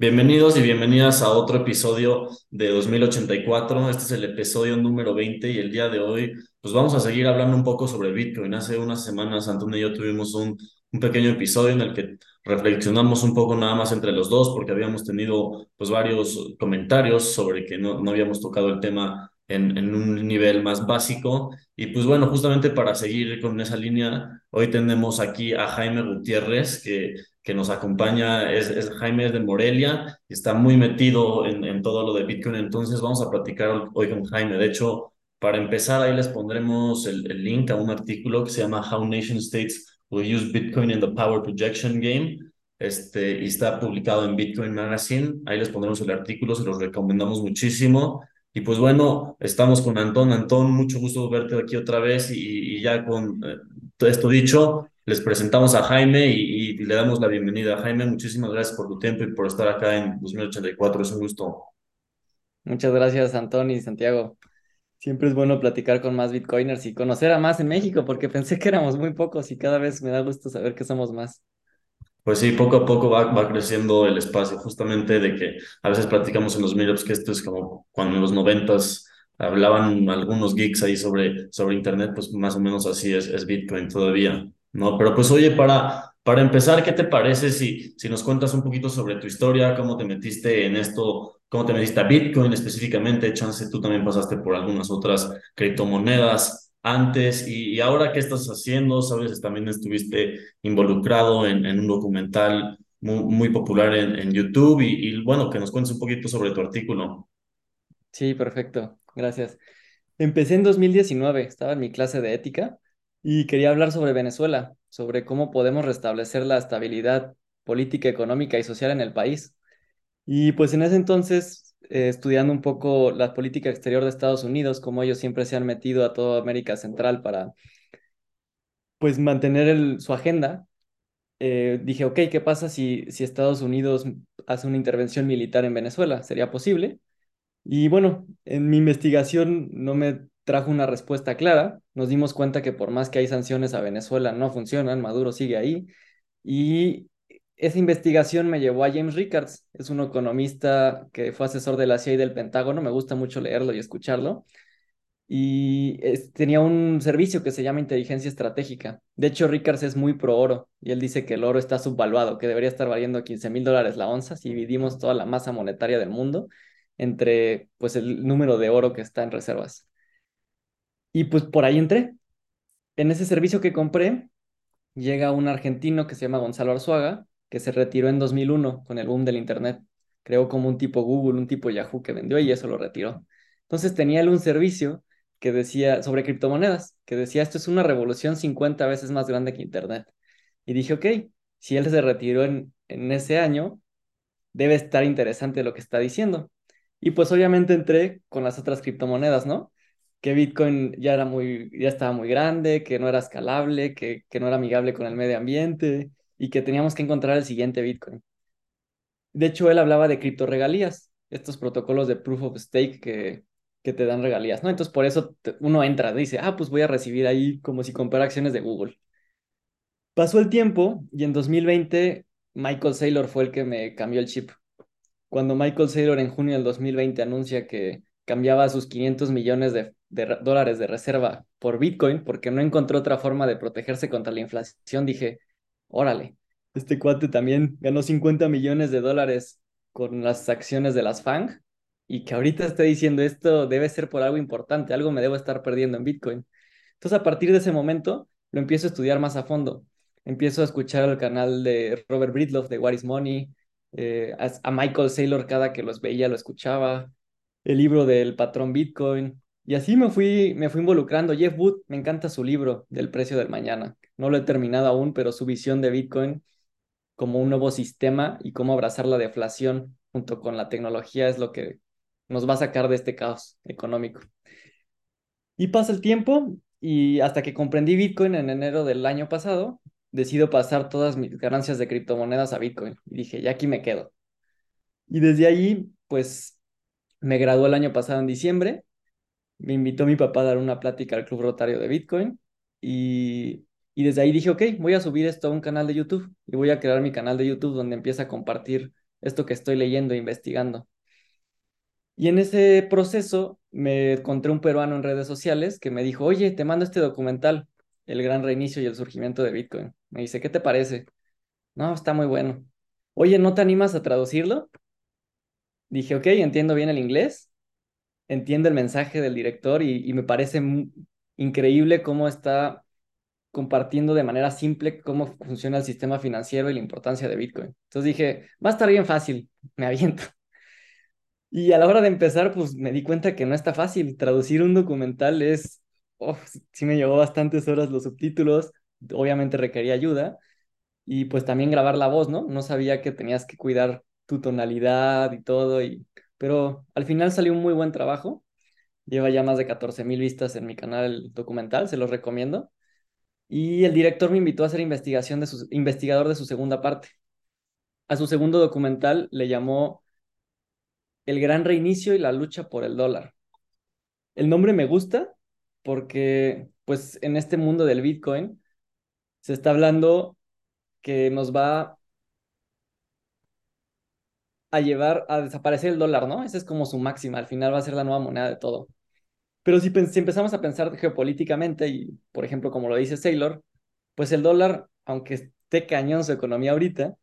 Bienvenidos y bienvenidas a otro episodio de 2084. Este es el episodio número 20 y el día de hoy pues vamos a seguir hablando un poco sobre Bitcoin. Hace unas semanas Antonio y yo tuvimos un, un pequeño episodio en el que reflexionamos un poco nada más entre los dos porque habíamos tenido pues varios comentarios sobre que no, no habíamos tocado el tema en, en un nivel más básico. Y pues bueno, justamente para seguir con esa línea, hoy tenemos aquí a Jaime Gutiérrez que que nos acompaña es, es Jaime de Morelia, está muy metido en, en, todo lo de Bitcoin, entonces vamos a platicar hoy con Jaime. De hecho, para empezar, ahí les pondremos el, el link a un artículo que se llama How Nation States Will Use Bitcoin in the Power Projection Game. Este, y está publicado en Bitcoin Magazine. Ahí les pondremos el artículo, se los recomendamos muchísimo. Y pues bueno, estamos con Antón. Antón, mucho gusto verte aquí otra vez y, y ya con eh, todo esto dicho, les presentamos a Jaime y, y, le damos la bienvenida. Jaime, muchísimas gracias por tu tiempo y por estar acá en 2084. Es un gusto. Muchas gracias, Antonio y Santiago. Siempre es bueno platicar con más bitcoiners y conocer a más en México, porque pensé que éramos muy pocos y cada vez me da gusto saber que somos más. Pues sí, poco a poco va, va creciendo el espacio, justamente de que a veces platicamos en los meetups que esto es como cuando en los noventas hablaban algunos geeks ahí sobre, sobre Internet, pues más o menos así es, es Bitcoin todavía. No, pero pues oye, para, para empezar, ¿qué te parece si, si nos cuentas un poquito sobre tu historia, cómo te metiste en esto, cómo te metiste a Bitcoin específicamente? Chance, tú también pasaste por algunas otras criptomonedas antes y, y ahora qué estás haciendo, sabes, también estuviste involucrado en, en un documental muy, muy popular en, en YouTube y, y bueno, que nos cuentes un poquito sobre tu artículo. Sí, perfecto, gracias. Empecé en 2019, estaba en mi clase de ética y quería hablar sobre Venezuela, sobre cómo podemos restablecer la estabilidad política, económica y social en el país. Y pues en ese entonces, eh, estudiando un poco la política exterior de Estados Unidos, como ellos siempre se han metido a toda América Central para pues mantener su agenda, eh, dije, ok, ¿qué pasa si, si Estados Unidos hace una intervención militar en Venezuela? ¿Sería posible? Y bueno, en mi investigación no me trajo una respuesta clara. Nos dimos cuenta que por más que hay sanciones a Venezuela no funcionan, Maduro sigue ahí. Y esa investigación me llevó a James Rickards, es un economista que fue asesor de la CIA y del Pentágono, me gusta mucho leerlo y escucharlo. Y es, tenía un servicio que se llama inteligencia estratégica. De hecho, Rickards es muy pro oro y él dice que el oro está subvaluado, que debería estar valiendo 15 mil dólares la onza si dividimos toda la masa monetaria del mundo entre pues el número de oro que está en reservas. Y pues por ahí entré. En ese servicio que compré, llega un argentino que se llama Gonzalo Arzuaga, que se retiró en 2001 con el boom del Internet. Creó como un tipo Google, un tipo Yahoo que vendió y eso lo retiró. Entonces tenía él un servicio que decía sobre criptomonedas, que decía esto es una revolución 50 veces más grande que Internet. Y dije, ok, si él se retiró en, en ese año, debe estar interesante lo que está diciendo. Y pues obviamente entré con las otras criptomonedas, ¿no? Que Bitcoin ya era muy, ya estaba muy grande, que no era escalable, que, que no era amigable con el medio ambiente y que teníamos que encontrar el siguiente Bitcoin. De hecho, él hablaba de criptoregalías, estos protocolos de proof of stake que, que te dan regalías, ¿no? Entonces, por eso uno entra, dice, ah, pues voy a recibir ahí como si comprara acciones de Google. Pasó el tiempo y en 2020 Michael Saylor fue el que me cambió el chip. Cuando Michael Saylor en junio del 2020 anuncia que cambiaba sus 500 millones de, de dólares de reserva por Bitcoin porque no encontró otra forma de protegerse contra la inflación, dije, órale, este cuate también ganó 50 millones de dólares con las acciones de las FANG y que ahorita esté diciendo esto debe ser por algo importante, algo me debo estar perdiendo en Bitcoin. Entonces a partir de ese momento lo empiezo a estudiar más a fondo. Empiezo a escuchar el canal de Robert Breedlove de What is Money, eh, a Michael Saylor cada que los veía lo escuchaba, el libro del patrón Bitcoin. Y así me fui, me fui involucrando. Jeff Wood, me encanta su libro del precio del mañana. No lo he terminado aún, pero su visión de Bitcoin como un nuevo sistema y cómo abrazar la deflación junto con la tecnología es lo que nos va a sacar de este caos económico. Y pasa el tiempo y hasta que comprendí Bitcoin en enero del año pasado, decido pasar todas mis ganancias de criptomonedas a Bitcoin. Y dije, ya aquí me quedo. Y desde ahí, pues me gradué el año pasado en diciembre. Me invitó mi papá a dar una plática al Club Rotario de Bitcoin y, desde ahí dije, ok, voy a subir esto a un canal de YouTube y voy a crear mi canal de YouTube donde empieza a compartir esto que estoy leyendo e investigando. Y en ese proceso me encontré un peruano en redes sociales que me dijo, oye, te mando este documental, El gran reinicio y el surgimiento de Bitcoin. Me dice, ¿qué te parece? No, está muy bueno. Oye, ¿no te animas a traducirlo? Dije, ok, entiendo bien el inglés, entiendo el mensaje del director y, me parece increíble cómo está compartiendo de manera simple cómo funciona el sistema financiero y la importancia de Bitcoin. Entonces dije, va a estar bien fácil, me aviento. Y a la hora de empezar, pues me di cuenta que no está fácil. Traducir un documental es, oh, sí me llevó bastantes horas los subtítulos, obviamente requería ayuda. Y pues también grabar la voz, ¿no? No sabía que tenías que cuidar tu tonalidad y todo, y... pero al final salió un muy buen trabajo. Lleva ya más de 14 mil vistas en mi canal documental, se los recomiendo. Y el director me invitó a ser investigación de su, investigador de su segunda parte. A su segundo documental le llamó El gran reinicio y la lucha por el dólar. El nombre me gusta porque, pues, en este mundo del Bitcoin se está hablando que nos va a llevar a desaparecer el dólar, ¿no? Esa es como su máxima, al final va a ser la nueva moneda de todo. Pero si, empezamos a pensar geopolíticamente, y por ejemplo, como lo dice Saylor, pues el dólar, aunque esté cañón su economía ahorita,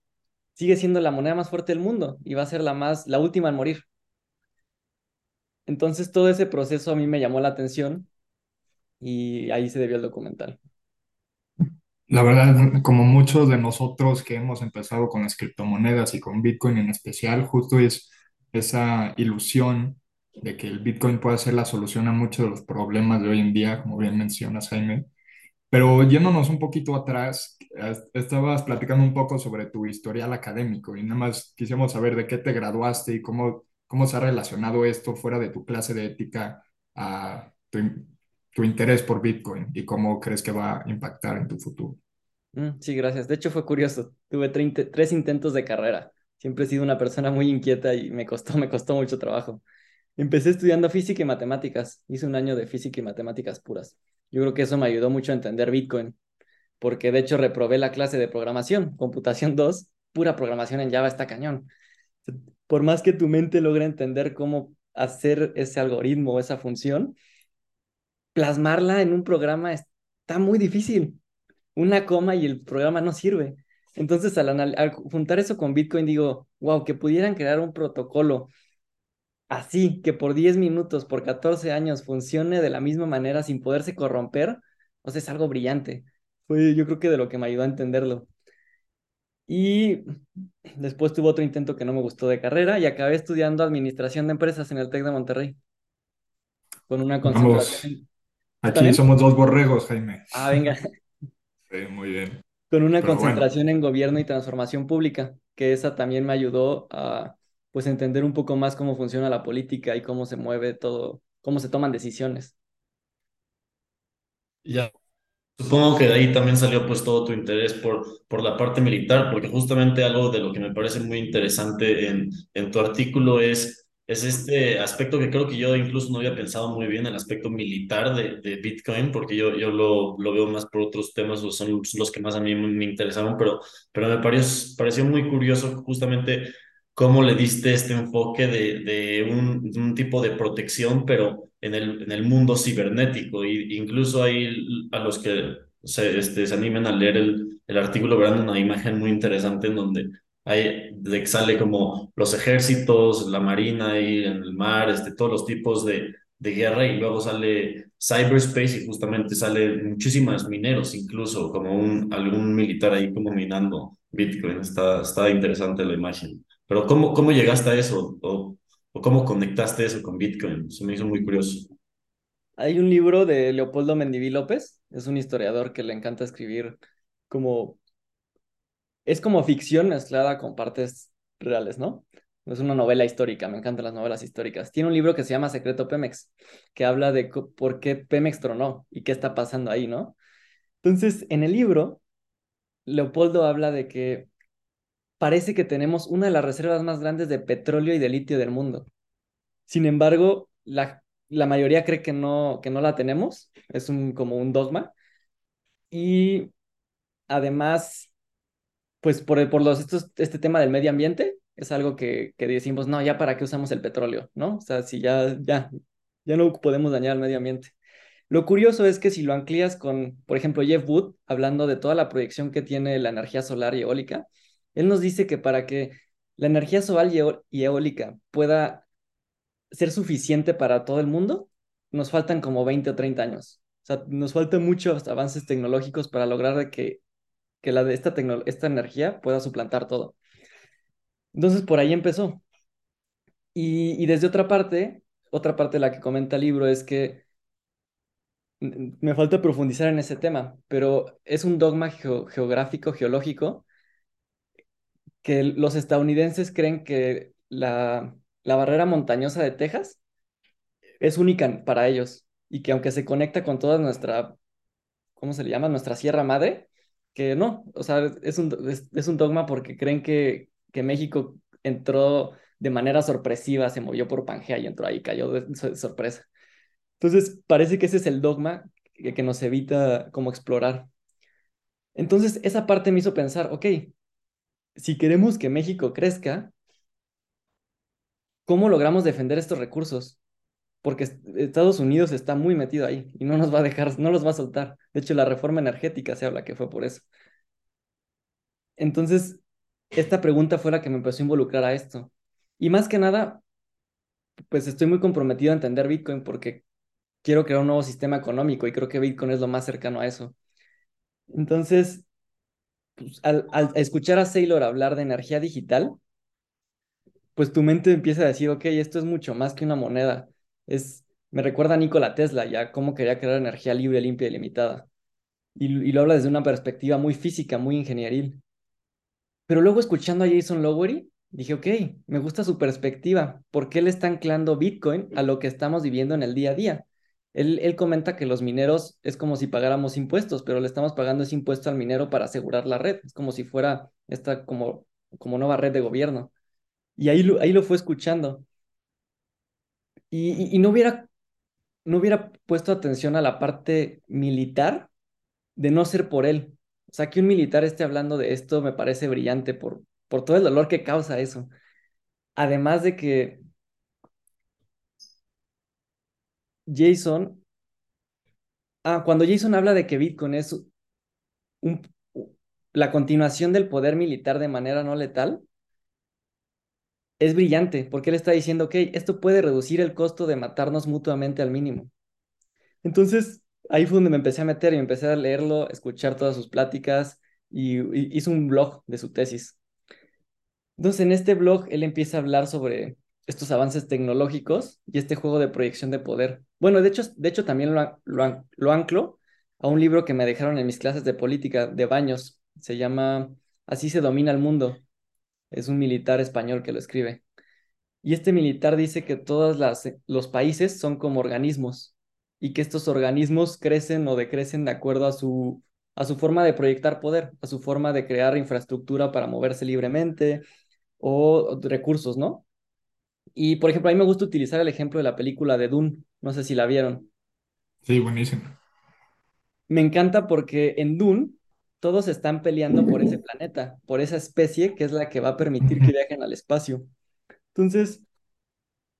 sigue siendo la moneda más fuerte del mundo y va a ser la más, la última en morir. Entonces todo ese proceso a mí me llamó la atención y ahí se debió el documental. La verdad, como muchos de nosotros que hemos empezado con las criptomonedas y con Bitcoin en especial, justo es esa ilusión de que el Bitcoin puede ser la solución a muchos de los problemas de hoy en día, como bien mencionas, Jaime. Pero yéndonos un poquito atrás, estabas platicando un poco sobre tu historial académico y nada más quisiéramos saber de qué te graduaste y cómo, cómo se ha relacionado esto fuera de tu clase de ética a tu, tu interés por Bitcoin y cómo crees que va a impactar en tu futuro. Mm, sí, gracias. De hecho, fue curioso. Tuve tres intentos de carrera. Siempre he sido una persona muy inquieta y me costó, me costó mucho trabajo. Empecé estudiando física y matemáticas. Hice un año de física y matemáticas puras. Yo creo que eso me ayudó mucho a entender Bitcoin, porque de hecho reprobé la clase de programación, computación 2, pura programación en Java está cañón. Por más que tu mente logre entender cómo hacer ese algoritmo o esa función, plasmarla en un programa está muy difícil. Una coma y el programa no sirve. Entonces, al, al juntar eso con Bitcoin, digo, wow, que pudieran crear un protocolo así, que por 10 minutos, por 14 años funcione de la misma manera sin poderse corromper, o sea, es algo brillante. Fue yo creo que de lo que me ayudó a entenderlo. Y después tuve otro intento que no me gustó de carrera y acabé estudiando administración de empresas en el TEC de Monterrey. Con una concentración. Aquí somos dos borregos, Jaime. Ah, venga. Sí, muy bien. Con una concentración en gobierno y transformación pública, que esa también me ayudó a pues entender un poco más cómo funciona la política y cómo se mueve todo, cómo se toman decisiones. Ya, supongo que de ahí también salió pues todo tu interés por, por la parte militar, porque justamente algo de lo que me parece muy interesante en, en tu artículo es es este aspecto que creo que yo incluso no había pensado muy bien, el aspecto militar de, de Bitcoin, porque yo, yo lo, lo, veo más por otros temas, o son los que más a mí me interesaron, pero, pero me pareció, pareció muy curioso justamente cómo le diste este enfoque de, de, un, un, tipo de protección, pero en el, en el mundo cibernético. Y incluso hay a los que se, este, animen a leer el, el artículo, verán una imagen muy interesante en donde hay, de que sale como los ejércitos, la marina y en el mar, este, todos los tipos de, de guerra y luego sale cyberspace y justamente sale muchísimas mineros, incluso como un, algún militar ahí como minando Bitcoin. Está, está interesante la imagen. Pero ¿cómo, cómo llegaste a eso? ¿O, ¿O cómo conectaste eso con Bitcoin? Se me hizo muy curioso. Hay un libro de Leopoldo Mendiví López, es un historiador que le encanta escribir como... Es como ficción mezclada con partes reales, ¿no? Es una novela histórica, me encantan las novelas históricas. Tiene un libro que se llama Secreto Pemex, que habla de por qué Pemex tronó y qué está pasando ahí, ¿no? Entonces, en el libro, Leopoldo habla de que parece que tenemos una de las reservas más grandes de petróleo y de litio del mundo. Sin embargo, la, la mayoría cree que no, que no la tenemos, es un, como un dogma. Y además, pues por, por los, estos, este tema del medio ambiente, Es algo que, que decimos, no, ya para qué usamos el petróleo, ¿no? O sea, si ya, ya, ya no podemos dañar al medio ambiente. Lo curioso es que si lo anclías con, por ejemplo, Jeff Wood, hablando de toda la proyección que tiene la energía solar y eólica, él nos dice que para que la energía solar y eólica pueda ser suficiente para todo el mundo, nos faltan como 20 o 30 años. O sea, nos faltan muchos avances tecnológicos para lograr que, que la de esta, esta energía pueda suplantar todo. Entonces, por ahí empezó. Y, desde otra parte, otra parte de la que comenta el libro es que me falta profundizar en ese tema, pero es un dogma geográfico, geológico, que los estadounidenses creen que la, la barrera montañosa de Texas es única para ellos y que aunque se conecta con toda nuestra, ¿cómo se le llama? Nuestra Sierra Madre, que no, o sea, es un, es, un dogma porque creen que, que México entró de manera sorpresiva, se movió por Pangea y entró ahí, cayó de sorpresa. Entonces, parece que ese es el dogma que, nos evita como explorar. Entonces, esa parte me hizo pensar, ok, si queremos que México crezca, ¿cómo logramos defender estos recursos? Porque Estados Unidos está muy metido ahí y no nos va a dejar, no los va a soltar. De hecho, la reforma energética se habla que fue por eso. Entonces, esta pregunta fue la que me empezó a involucrar a esto. Y más que nada, pues estoy muy comprometido a entender Bitcoin porque quiero crear un nuevo sistema económico y creo que Bitcoin es lo más cercano a eso. Entonces, pues, al, escuchar a Saylor hablar de energía digital, pues tu mente empieza a decir, ok, esto es mucho más que una moneda. Es, me recuerda a Nikola Tesla, ya cómo quería crear energía libre, limpia y limitada. Y, lo habla desde una perspectiva muy física, muy ingenieril. Pero luego escuchando a Jason Lowery, dije, ok, me gusta su perspectiva. ¿Por qué le está anclando Bitcoin a lo que estamos viviendo en el día a día? Él, comenta que los mineros es como si pagáramos impuestos, pero le estamos pagando ese impuesto al minero para asegurar la red. Es como si fuera esta como, como nueva red de gobierno. Y ahí ahí lo fue escuchando. Y, no, hubiera, no hubiera puesto atención a la parte militar de no ser por él. O sea, que un militar esté hablando de esto me parece brillante por, por todo el dolor que causa eso. Además de que Jason, ah, cuando Jason habla de que Bitcoin es la continuación del poder militar de manera no letal, es brillante, porque él está diciendo, ok, esto puede reducir el costo de matarnos mutuamente al mínimo. Entonces, ahí fue donde me empecé a meter y empecé a leerlo, escuchar todas sus pláticas y, y hizo un blog de su tesis. Entonces, en este blog, él empieza a hablar sobre estos avances tecnológicos y este juego de proyección de poder. Bueno, de hecho, de hecho también lo, lo, anclo a un libro que me dejaron en mis clases de política de Baños. Se llama Así se domina el mundo. Es un militar español que lo escribe. Y este militar dice que todos los países son como organismos y que estos organismos crecen o decrecen de acuerdo a su, a su forma de proyectar poder, a su forma de crear infraestructura para moverse libremente o recursos, ¿no? Y, por ejemplo, a mí me gusta utilizar el ejemplo de la película de Dune. No sé si la vieron. Sí, buenísimo. Me encanta porque en Dune todos están peleando por ese planeta, por esa especie que es la que va a permitir que viajen al espacio. Entonces,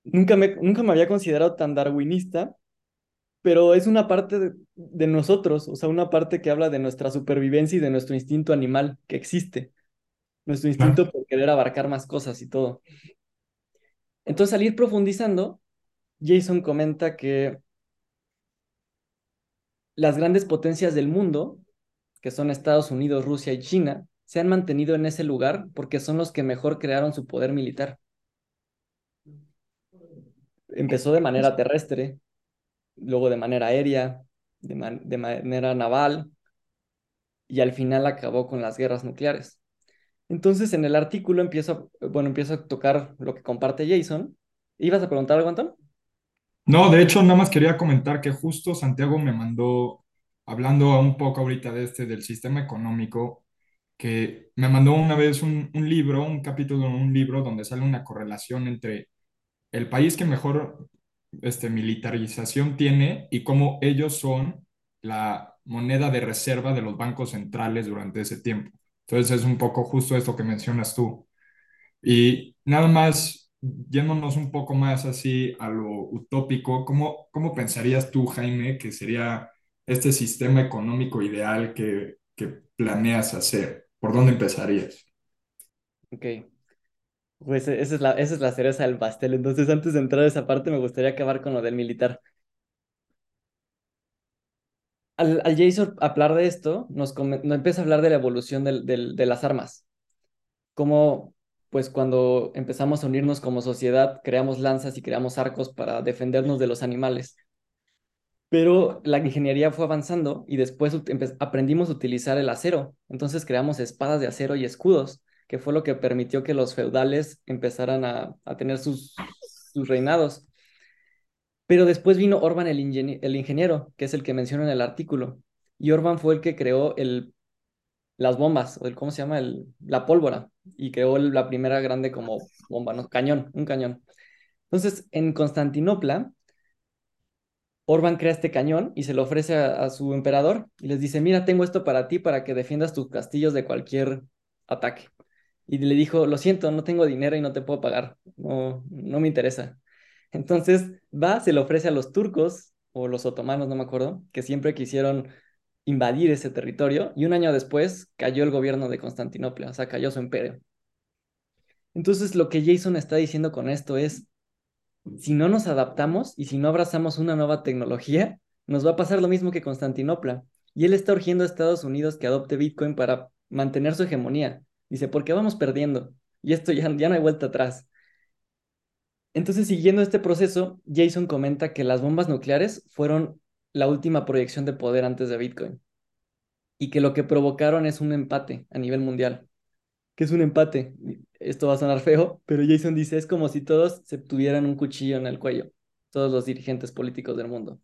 nunca me, nunca me había considerado tan darwinista, pero es una parte de, de nosotros, o sea, una parte que habla de nuestra supervivencia y de nuestro instinto animal que existe, nuestro instinto por querer abarcar más cosas y todo. Entonces, al ir profundizando, Jason comenta que las grandes potencias del mundo, que son Estados Unidos, Rusia y China, se han mantenido en ese lugar porque son los que mejor crearon su poder militar. Empezó de manera terrestre, luego de manera aérea, de, manera naval, y al final acabó con las guerras nucleares. Entonces, en el artículo empiezo, bueno, empiezo a tocar lo que comparte Jason. ¿Ibas a preguntar algo, Antón? No, de hecho, nada más quería comentar que justo Santiago me mandó, hablando un poco ahorita de este, del sistema económico, que me mandó una vez un, un libro, un capítulo en un libro donde sale una correlación entre el país que mejor este, militarización tiene y cómo ellos son la moneda de reserva de los bancos centrales durante ese tiempo. Entonces es un poco justo esto que mencionas tú. Y nada más, yéndonos un poco más así a lo utópico, ¿cómo, cómo pensarías tú, Jaime, que sería este sistema económico ideal que, que planeas hacer? ¿Por dónde empezarías? Ok, pues esa es la, esa es la cereza del pastel. Entonces, antes de entrar a esa parte, me gustaría acabar con lo del militar. Al, al Jason hablar de esto, nos, come- nos empieza a hablar de la evolución del, del- de las armas. Cómo, pues, cuando empezamos a unirnos como sociedad, creamos lanzas y creamos arcos para defendernos de los animales. Pero la ingeniería fue avanzando y después aprendimos a utilizar el acero. Entonces creamos espadas de acero y escudos, que fue lo que permitió que los feudales empezaran a, a tener sus, sus reinados. Pero después vino Orban el, ingenie- el ingeniero, que es el que menciona en el artículo. Y Orban fue el que creó el, las bombas, o el, ¿cómo se llama? El, la pólvora. Y creó el- la primera grande como bomba, ¿no? Cañón, un cañón. Entonces, en Constantinopla, Orban crea este cañón y se lo ofrece a, su emperador y les dice, mira, tengo esto para ti para que defiendas tus castillos de cualquier ataque. Y le dijo, lo siento, no tengo dinero y no te puedo pagar, no, no me interesa. Entonces va, se lo ofrece a los turcos o los otomanos, no me acuerdo, que siempre quisieron invadir ese territorio y un año después cayó el gobierno de Constantinopla, o sea, cayó su imperio. Entonces lo que Jason está diciendo con esto es, si no nos adaptamos y si no abrazamos una nueva tecnología, nos va a pasar lo mismo que Constantinopla. Y él está urgiendo a Estados Unidos que adopte Bitcoin para mantener su hegemonía. Dice, porque vamos perdiendo. Y esto ya, ya no hay vuelta atrás. Entonces, siguiendo este proceso, Jason comenta que las bombas nucleares fueron la última proyección de poder antes de Bitcoin. Y que lo que provocaron es un empate a nivel mundial. ¿Qué es un empate? Esto va a sonar feo, pero Jason dice, es como si todos se tuvieran un cuchillo en el cuello, todos los dirigentes políticos del mundo.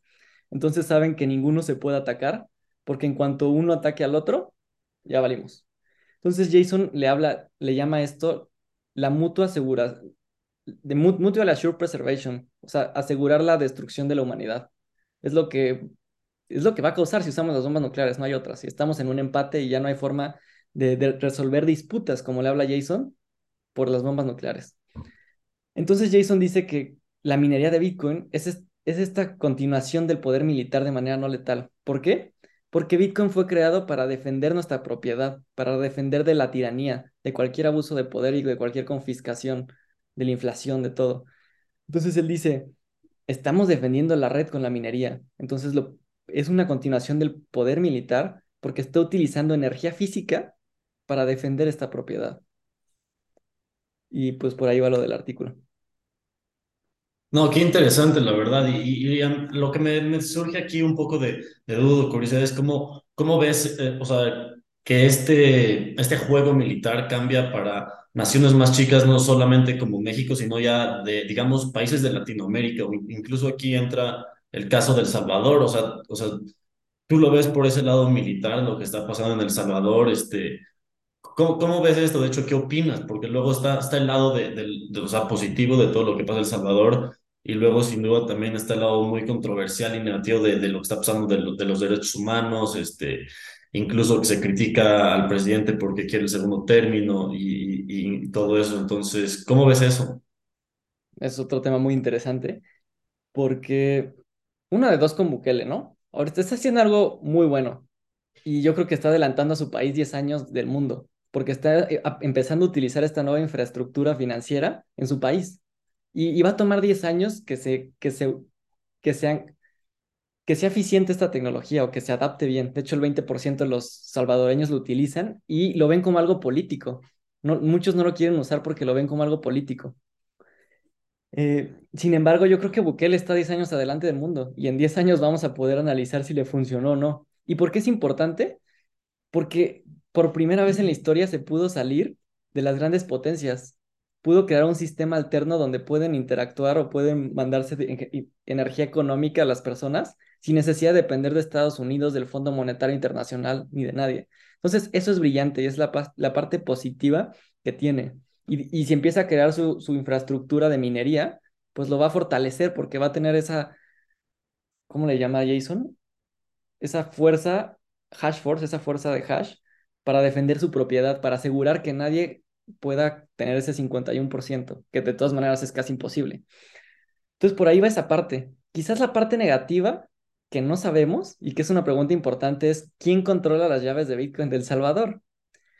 Entonces saben que ninguno se puede atacar, porque en cuanto uno ataque al otro, ya valimos. Entonces Jason le habla, le llama esto la mutua asegura, de mutual assured preservation, o sea, asegurar la destrucción de la humanidad. Es lo que es lo que va a causar si usamos las bombas nucleares, no hay otras. Si estamos en un empate y ya no hay forma de, resolver disputas, como le habla Jason, por las bombas nucleares. Entonces Jason dice que la minería de Bitcoin es, es, es esta continuación del poder militar de manera no letal. ¿Por qué? Porque Bitcoin fue creado para defender nuestra propiedad, para defender de la tiranía, de cualquier abuso de poder y de cualquier confiscación, de la inflación, de todo. Entonces él dice, estamos defendiendo la red con la minería. Entonces es una continuación del poder militar porque está utilizando energía física para defender esta propiedad. Y pues por ahí va lo del artículo. No, qué interesante, la verdad. Y, y- y, lo que me, me surge aquí un poco de, de duda, curiosidad, es cómo, cómo ves, eh, o sea, que este, este juego militar cambia para naciones más chicas, no solamente como México, sino ya de, digamos, países de Latinoamérica, o in- incluso aquí entra el caso del Salvador, o sea, o sea, tú lo ves por ese lado militar, lo que está pasando en El Salvador, este ¿Cómo, cómo ves esto? De hecho, ¿qué opinas? Porque luego está, está el lado de, del- de, o sea, positivo de todo lo que pasa en El Salvador y luego sin duda también está el lado muy controversial y negativo de, de lo que está pasando de, lo- de los derechos humanos, este, incluso que se critica al presidente porque quiere el segundo término y, y, y todo eso. Entonces, ¿cómo ves eso? Es otro tema muy interesante porque una de dos con Bukele, ¿no? Ahorita está haciendo algo muy bueno y yo creo que está adelantando a su país 10 años del mundo porque está eh, empezando a utilizar esta nueva infraestructura financiera en su país. Y, y va a tomar 10 años que se, que se, que sean que sea eficiente esta tecnología o que se adapte bien. De hecho, el 20% de los salvadoreños lo utilizan y lo ven como algo político. No, muchos no lo quieren usar porque lo ven como algo político. Eh, sin embargo, yo creo que Bukele está 10 años adelante del mundo y en 10 años vamos a poder analizar si le funcionó o no. ¿Y por qué es importante? Porque por primera vez en la historia se pudo salir de las grandes potencias. Pudo crear un sistema alterno donde pueden interactuar o pueden mandarse energía económica a las personas sin necesidad de depender de Estados Unidos, del Fondo Monetario Internacional ni de nadie. Entonces, eso es brillante y es la, la parte positiva que tiene. Y, y si empieza a crear su, su infraestructura de minería, pues lo va a fortalecer porque va a tener esa, ¿cómo le llama Jason? esa fuerza, hash force, esa fuerza de hash, para defender su propiedad, para asegurar que nadie pueda tener ese 51%, que de todas maneras es casi imposible. Entonces, por ahí va esa parte. Quizás la parte negativa que no sabemos y que es una pregunta importante es, ¿quién controla las llaves de Bitcoin del Salvador?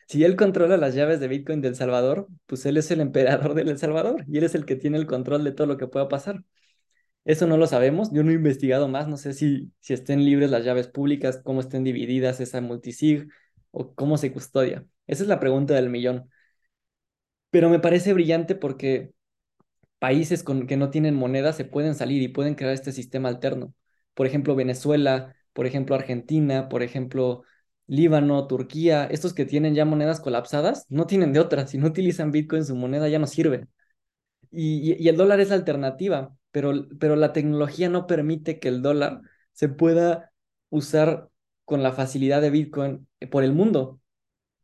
Si él controla las llaves de Bitcoin del Salvador, pues él es el emperador del El Salvador y él es el que tiene el control de todo lo que pueda pasar. Eso no lo sabemos, yo no he investigado más, no sé si, si estén libres las llaves públicas, cómo estén divididas esa multisig o cómo se custodia. Esa es la pregunta del millón. Pero me parece brillante porque países que no tienen moneda se pueden salir y pueden crear este sistema alterno. Por ejemplo, Venezuela, por ejemplo, Argentina, por ejemplo, Líbano, Turquía, estos que tienen ya monedas colapsadas, no tienen de otra. Si no utilizan Bitcoin, su moneda ya no sirve. Y, y, el dólar es la alternativa, pero, pero la tecnología no permite que el dólar se pueda usar con la facilidad de Bitcoin por el mundo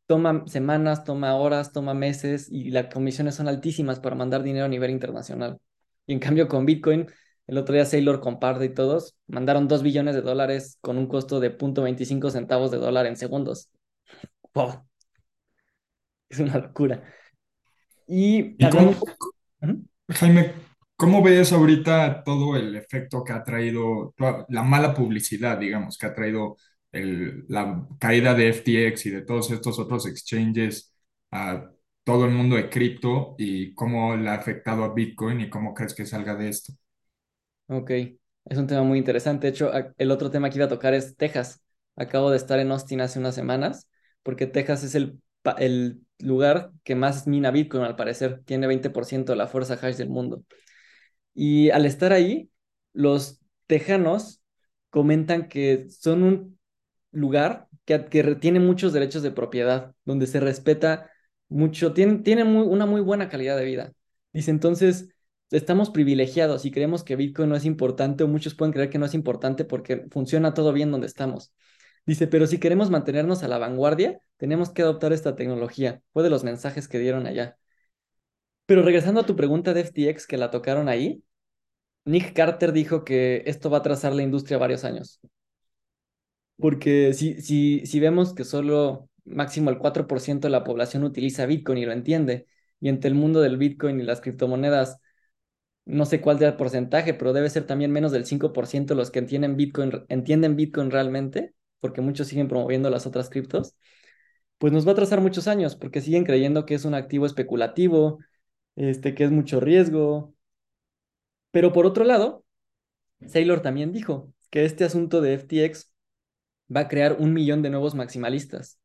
toma semanas, toma horas, toma meses y las comisiones son altísimas para mandar dinero a nivel internacional. Y en cambio con Bitcoin, el otro día Saylor comparte y todos mandaron 2 billones de dólares con un costo de 0.25 centavos de dólar en segundos. ¡Wow! Es una locura. Y, Jaime, ¿cómo ves ahorita todo el efecto que ha traído, la mala publicidad, digamos, que ha traído la caída de FTX y de todos estos otros exchanges a todo el mundo de cripto y cómo le ha afectado a Bitcoin y cómo crees que salga de esto. Ok, es un tema muy interesante. De hecho, el otro tema que iba a tocar es Texas. Acabo de estar en Austin hace unas semanas porque Texas es el, el lugar que más mina Bitcoin al parecer. Tiene 20% de la fuerza hash del mundo. Y al estar ahí, los tejanos comentan que son un lugar que, que tiene muchos derechos de propiedad, donde se respeta mucho, tiene, muy, una muy buena calidad de vida. Dice, entonces, estamos privilegiados y creemos que Bitcoin no es importante o muchos pueden creer que no es importante porque funciona todo bien donde estamos. Dice, pero si queremos mantenernos a la vanguardia, tenemos que adoptar esta tecnología. Fue de los mensajes que dieron allá. Pero regresando a tu pregunta de FTX que la tocaron ahí, Nick Carter dijo que esto va a trazar la industria varios años. Porque si, si, si vemos que solo máximo el 4% de la población utiliza Bitcoin y lo entiende, y entre el mundo del Bitcoin y las criptomonedas, no sé cuál sea el porcentaje, pero debe ser también menos del 5% los que entienden Bitcoin, entienden Bitcoin realmente, porque muchos siguen promoviendo las otras criptos, pues nos va a trazar muchos años, porque siguen creyendo que es un activo especulativo, este, que es mucho riesgo. Pero por otro lado, Saylor también dijo que este asunto de FTX va a crear un millón de nuevos maximalistas.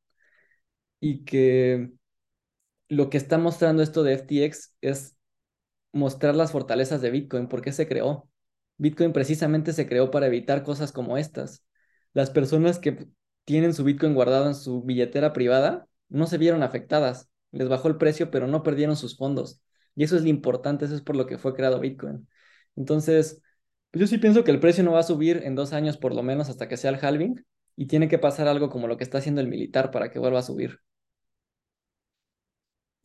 Y que lo que está mostrando esto de FTX es mostrar las fortalezas de Bitcoin. ¿Por qué se creó? Bitcoin precisamente se creó para evitar cosas como estas. Las personas que tienen su Bitcoin guardado en su billetera privada no se vieron afectadas. Les bajó el precio, pero no perdieron sus fondos. Y eso es lo importante, eso es por lo que fue creado Bitcoin. Entonces, pues yo sí pienso que el precio no va a subir en dos años por lo menos hasta que sea el halving, y tiene que pasar algo como lo que está haciendo el militar para que vuelva a subir.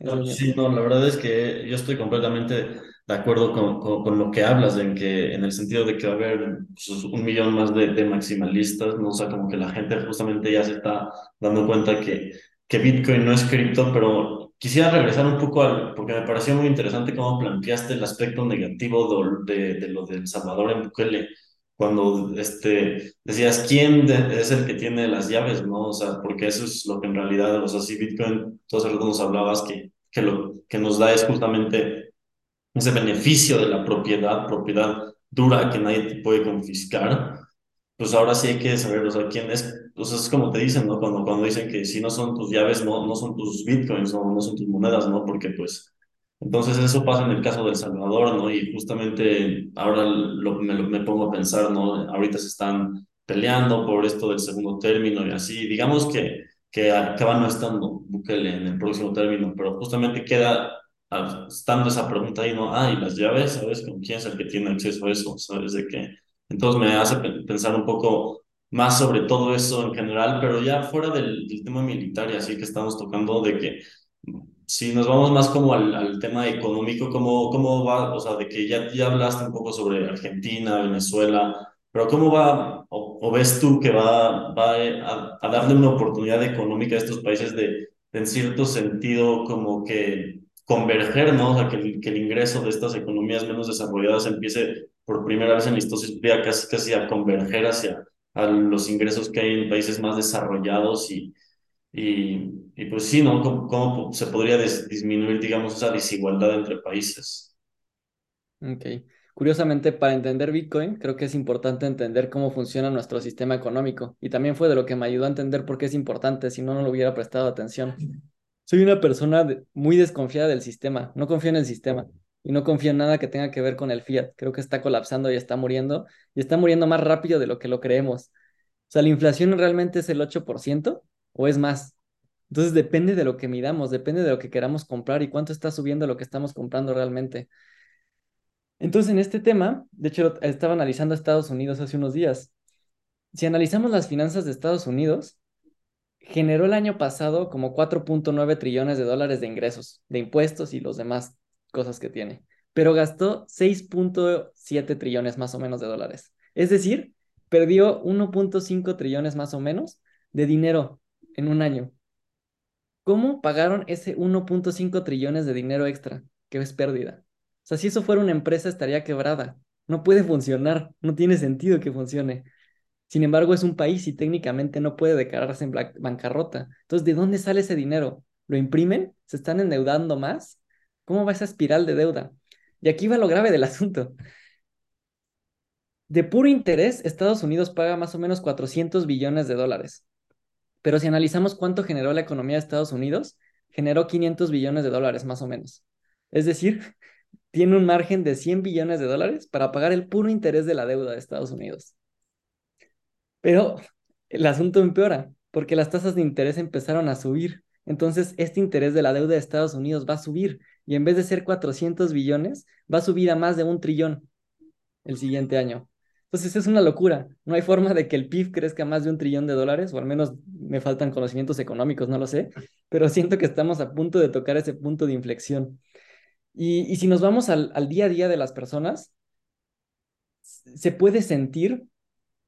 No, sí, no, la verdad es que yo estoy completamente de acuerdo con, con, lo que hablas, en, que, en el sentido de que va a haber pues, un millón más de, de, maximalistas, ¿no? O sea, como que la gente justamente ya se está dando cuenta que, que Bitcoin no es cripto, pero quisiera regresar un poco al, porque me pareció muy interesante cómo planteaste el aspecto negativo de, de, de lo del Salvador en Bukele cuando este, decías quién es el que tiene las llaves, ¿no? O sea, porque eso es lo que en realidad, o sea, si Bitcoin, todos el nos hablabas que, que lo que nos da es justamente ese beneficio de la propiedad, propiedad dura que nadie te puede confiscar, pues ahora sí hay que saber, o sea, quién es, o sea, es como te dicen, ¿no? Cuando, cuando dicen que si no son tus llaves, no, no son tus bitcoins, no, no son tus monedas, ¿no? Porque pues entonces eso pasa en el caso del Salvador, ¿no? Y justamente ahora lo, me, me, pongo a pensar, ¿no? Ahorita se están peleando por esto del segundo término y así. Digamos que, que acaba no estando Bukele en el próximo término, pero justamente queda estando esa pregunta ahí, ¿no? Ah, y las llaves, ¿sabes? ¿Con quién es el que tiene acceso a eso? ¿Sabes de qué? Entonces me hace pensar un poco más sobre todo eso en general, pero ya fuera del, del tema militar y así que estamos tocando de que si nos vamos más como al, al, tema económico, ¿cómo, ¿cómo va? O sea, de que ya, ya hablaste un poco sobre Argentina, Venezuela, pero ¿cómo va o, ves tú que va, va a, a, darle una oportunidad económica a estos países de en cierto sentido como que converger, ¿no? O sea, que el, que el ingreso de estas economías menos desarrolladas empiece por primera vez en la historia casi, casi a converger hacia a los ingresos que hay en países más desarrollados y, y, y pues sí, ¿no? ¿Cómo, cómo se podría disminuir, digamos, esa desigualdad entre países? Ok. Curiosamente, para entender Bitcoin, creo que es importante entender cómo funciona nuestro sistema económico. Y también fue de lo que me ayudó a entender por qué es importante, si no, no lo hubiera prestado atención. Soy una persona muy desconfiada del sistema, no confío en el sistema y no confío en nada que tenga que ver con el fiat. Creo que está colapsando y está muriendo y está muriendo más rápido de lo que lo creemos. O sea, ¿la inflación realmente es el 8% o es más? Entonces depende de lo que midamos, depende de lo que queramos comprar y cuánto está subiendo lo que estamos comprando realmente. Entonces, en este tema, de hecho, estaba analizando Estados Unidos hace unos días. Si analizamos las finanzas de Estados Unidos, generó el año pasado como 4.9 trillones de dólares de ingresos, de impuestos y los demás cosas que tiene, pero gastó 6.7 trillones más o menos de dólares. Es decir, perdió 1.5 trillones más o menos de dinero en un año. ¿Cómo pagaron ese 1.5 trillones de dinero extra, que es pérdida? O sea, si eso fuera una empresa estaría quebrada. No puede funcionar, no tiene sentido que funcione. Sin embargo, es un país y técnicamente no puede declararse en bancarrota. Entonces, ¿de dónde sale ese dinero? ¿Lo imprimen? ¿Se están endeudando más? ¿Cómo va esa espiral de deuda? Y aquí va lo grave del asunto. De puro interés, Estados Unidos paga más o menos 400 billones de dólares. Pero si analizamos cuánto generó la economía de Estados Unidos, generó 500 billones de dólares más o menos. Es decir, tiene un margen de 100 billones de dólares para pagar el puro interés de la deuda de Estados Unidos. Pero el asunto empeora, porque las tasas de interés empezaron a subir. Entonces, este interés de la deuda de Estados Unidos va a subir y en vez de ser 400 billones, va a subir a más de un trillón el siguiente año. Entonces, es una locura. No hay forma de que el PIB crezca más de un trillón de dólares, o al menos me faltan conocimientos económicos, no lo sé, pero siento que estamos a punto de tocar ese punto de inflexión. Y, si nos vamos al, al día a día de las personas, se puede sentir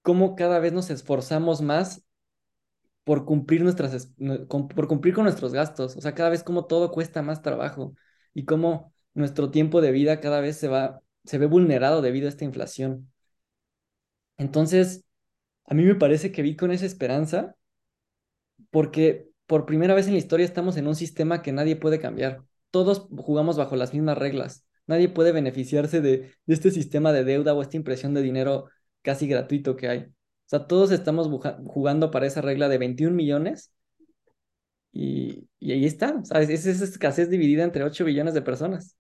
cómo cada vez nos esforzamos más por cumplir nuestras, por cumplir con nuestros gastos. O sea, cada vez como todo cuesta más trabajo y cómo nuestro tiempo de vida cada vez se va, se ve vulnerado debido a esta inflación. Entonces, a mí me parece que Bitcoin es esperanza porque por primera vez en la historia estamos en un sistema que nadie puede cambiar. Todos jugamos bajo las mismas reglas. Nadie puede beneficiarse de, este sistema de deuda o esta impresión de dinero casi gratuito que hay. O sea, todos estamos jugando para esa regla de 21 millones y, ahí está. ¿sabes? Es esa escasez dividida entre 8 billones de personas.